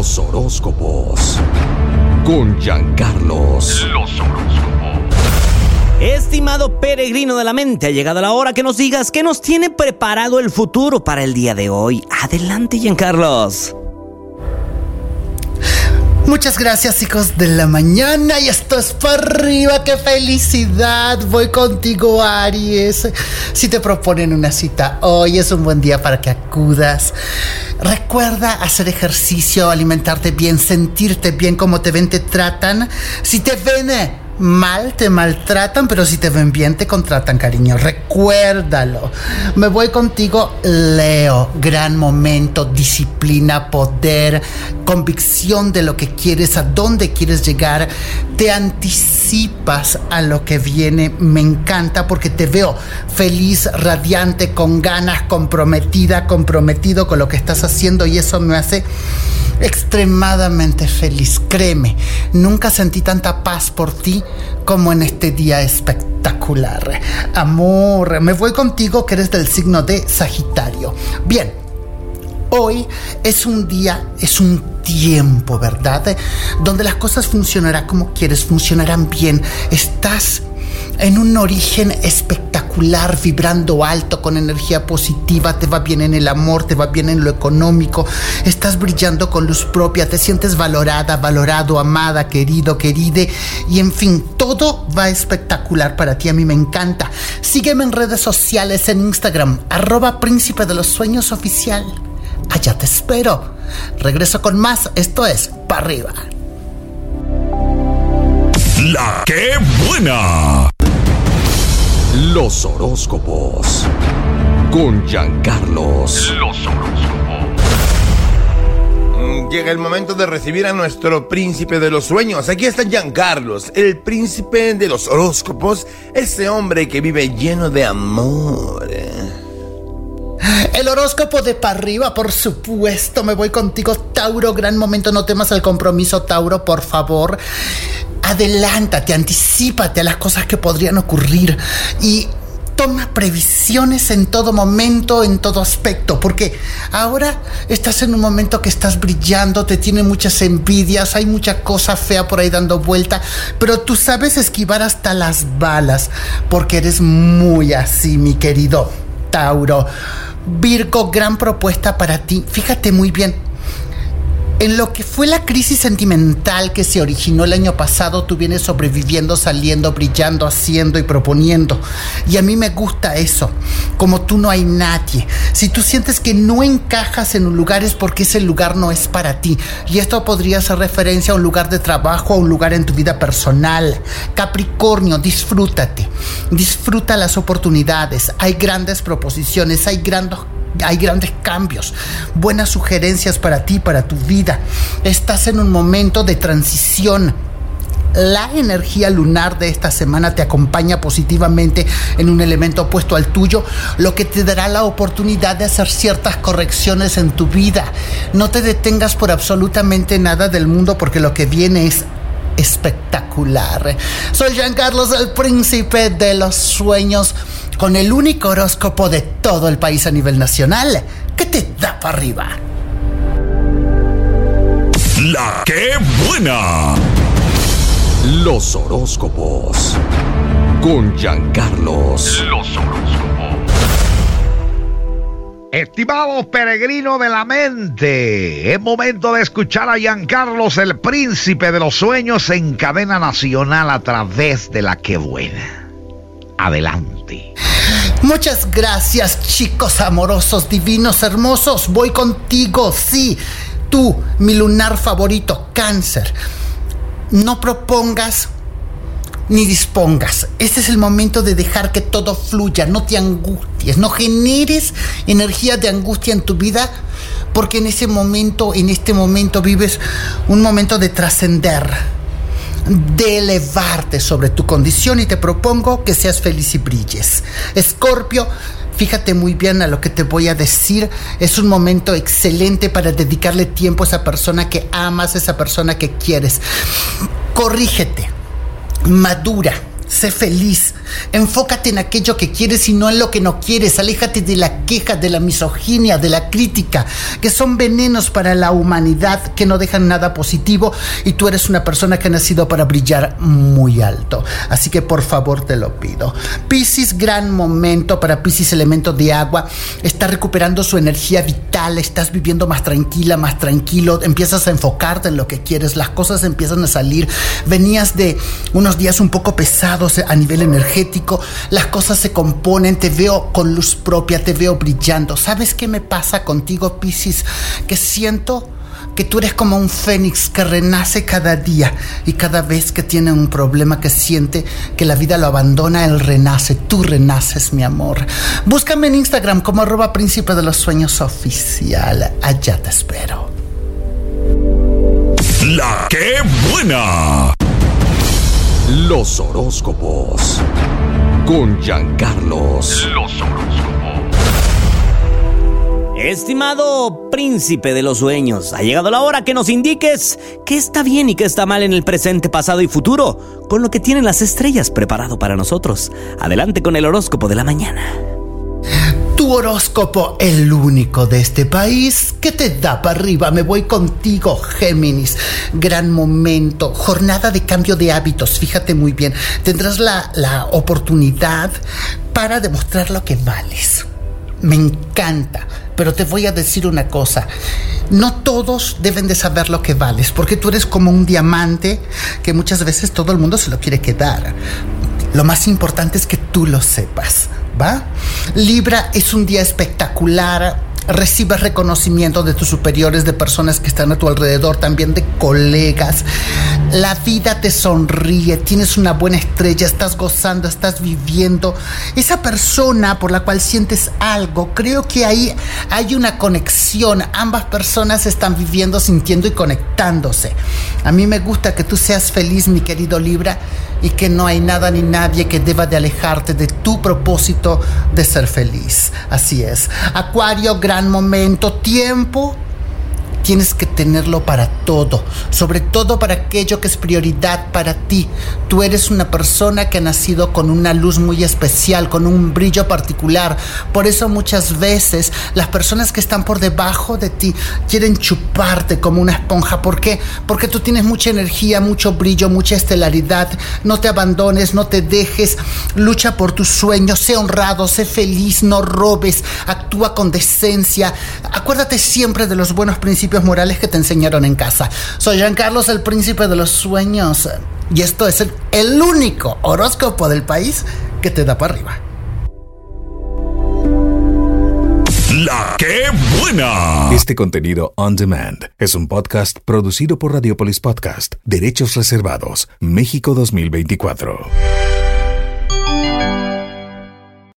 Los horóscopos. Con Giancarlos. Los horóscopos. Estimado peregrino de la mente, ha llegado la hora que nos digas qué nos tiene preparado el futuro para el día de hoy. Adelante, Giancarlos. Muchas gracias hijos de la mañana y esto es para arriba, qué felicidad. Voy contigo Aries. Si te proponen una cita hoy es un buen día para que acudas. Recuerda hacer ejercicio, alimentarte bien, sentirte bien como te ven, te tratan. Si te ven mal te maltratan, pero si te ven bien te contratan, cariño. Recuérdalo. Me voy contigo, Leo. Gran momento, disciplina, poder, convicción de lo que quieres, a dónde quieres llegar. Te anticipas a lo que viene. Me encanta porque te veo feliz, radiante, con ganas, comprometida, comprometido con lo que estás haciendo y eso me hace extremadamente feliz. Créeme, nunca sentí tanta paz por ti como en este día espectacular. Amor, me voy contigo que eres del signo de Sagitario. Bien, hoy es un día, es un tiempo, ¿verdad? Donde las cosas funcionarán como quieres, funcionarán bien. Estás en un origen espectacular, vibrando alto, con energía positiva, te va bien en el amor, te va bien en lo económico, estás brillando con luz propia, te sientes valorada, valorado, amada, querido, queride, y en fin, todo va espectacular para ti, a mí me encanta. Sígueme en redes sociales, en Instagram, arroba príncipe de los sueños oficial. Allá te espero. Regreso con más, esto es, para arriba. La que buena. Los horóscopos. Con Giancarlos. Los horóscopos. Mm, llega el momento de recibir a nuestro príncipe de los sueños. Aquí está Giancarlos, el príncipe de los horóscopos, ese hombre que vive lleno de amor. El horóscopo de para arriba, por supuesto. Me voy contigo, Tauro. Gran momento. No temas el compromiso, Tauro, por favor adelántate, anticipate a las cosas que podrían ocurrir y toma previsiones en todo momento, en todo aspecto, porque ahora estás en un momento que estás brillando, te tiene muchas envidias, hay mucha cosa fea por ahí dando vuelta, pero tú sabes esquivar hasta las balas, porque eres muy así, mi querido Tauro. Virgo, gran propuesta para ti. Fíjate muy bien, en lo que fue la crisis sentimental que se originó el año pasado, tú vienes sobreviviendo, saliendo, brillando, haciendo y proponiendo. Y a mí me gusta eso. Como tú no hay nadie. Si tú sientes que no encajas en un lugar es porque ese lugar no es para ti. Y esto podría ser referencia a un lugar de trabajo, a un lugar en tu vida personal. Capricornio, disfrútate. Disfruta las oportunidades. Hay grandes proposiciones, hay grandes hay grandes cambios, buenas sugerencias para ti, para tu vida. Estás en un momento de transición. La energía lunar de esta semana te acompaña positivamente en un elemento opuesto al tuyo, lo que te dará la oportunidad de hacer ciertas correcciones en tu vida. No te detengas por absolutamente nada del mundo porque lo que viene es espectacular. Soy Jean Carlos, el príncipe de los sueños con el único horóscopo de todo el país a nivel nacional que te da para arriba. La que buena. Los horóscopos. Con Giancarlos. Los horóscopos. Estimados peregrinos de la mente, es momento de escuchar a Giancarlos, el príncipe de los sueños, en cadena nacional a través de la que buena. Adelante. Muchas gracias, chicos amorosos, divinos, hermosos. Voy contigo, sí. Tú, mi lunar favorito, cáncer. No propongas ni dispongas. Este es el momento de dejar que todo fluya, no te angusties, no generes energía de angustia en tu vida, porque en ese momento, en este momento vives un momento de trascender de elevarte sobre tu condición y te propongo que seas feliz y brilles. Escorpio, fíjate muy bien a lo que te voy a decir. Es un momento excelente para dedicarle tiempo a esa persona que amas, a esa persona que quieres. Corrígete, madura Sé feliz. Enfócate en aquello que quieres y no en lo que no quieres. Aléjate de la queja, de la misoginia, de la crítica, que son venenos para la humanidad, que no dejan nada positivo y tú eres una persona que ha nacido para brillar muy alto. Así que por favor te lo pido. Piscis, gran momento para Piscis, elemento de agua. Está recuperando su energía vital, estás viviendo más tranquila, más tranquilo, empiezas a enfocarte en lo que quieres, las cosas empiezan a salir. Venías de unos días un poco pesados a nivel energético, las cosas se componen, te veo con luz propia, te veo brillando. ¿Sabes qué me pasa contigo, Piscis? Que siento que tú eres como un fénix que renace cada día y cada vez que tiene un problema que siente que la vida lo abandona, él renace, tú renaces, mi amor. Búscame en Instagram como arroba príncipe de los sueños oficial. Allá te espero. La que buena. Los horóscopos. Con Giancarlos. Los horóscopos. Estimado príncipe de los sueños, ha llegado la hora que nos indiques qué está bien y qué está mal en el presente, pasado y futuro, con lo que tienen las estrellas preparado para nosotros. Adelante con el horóscopo de la mañana horóscopo, el único de este país que te da para arriba. Me voy contigo, Géminis. Gran momento, jornada de cambio de hábitos. Fíjate muy bien, tendrás la, la oportunidad para demostrar lo que vales. Me encanta, pero te voy a decir una cosa. No todos deben de saber lo que vales, porque tú eres como un diamante que muchas veces todo el mundo se lo quiere quedar. Lo más importante es que tú lo sepas. ¿va? Libra es un día espectacular recibes reconocimiento de tus superiores, de personas que están a tu alrededor, también de colegas. La vida te sonríe, tienes una buena estrella, estás gozando, estás viviendo. Esa persona por la cual sientes algo, creo que ahí hay una conexión. Ambas personas están viviendo, sintiendo y conectándose. A mí me gusta que tú seas feliz, mi querido Libra, y que no hay nada ni nadie que deba de alejarte de tu propósito de ser feliz. Así es. Acuario, gran momento, tiempo tienes que tenerlo para todo, sobre todo para aquello que es prioridad para ti. Tú eres una persona que ha nacido con una luz muy especial, con un brillo particular. Por eso muchas veces las personas que están por debajo de ti quieren chuparte como una esponja. ¿Por qué? Porque tú tienes mucha energía, mucho brillo, mucha estelaridad. No te abandones, no te dejes, lucha por tus sueños, sé honrado, sé feliz, no robes, actúa con decencia. Acuérdate siempre de los buenos principios morales que te enseñaron en casa. Soy Jean Carlos, el príncipe de los sueños. Y esto es el, el único horóscopo del país que te da para arriba. La que buena. Este contenido on demand es un podcast producido por Radiopolis Podcast, Derechos Reservados, México 2024.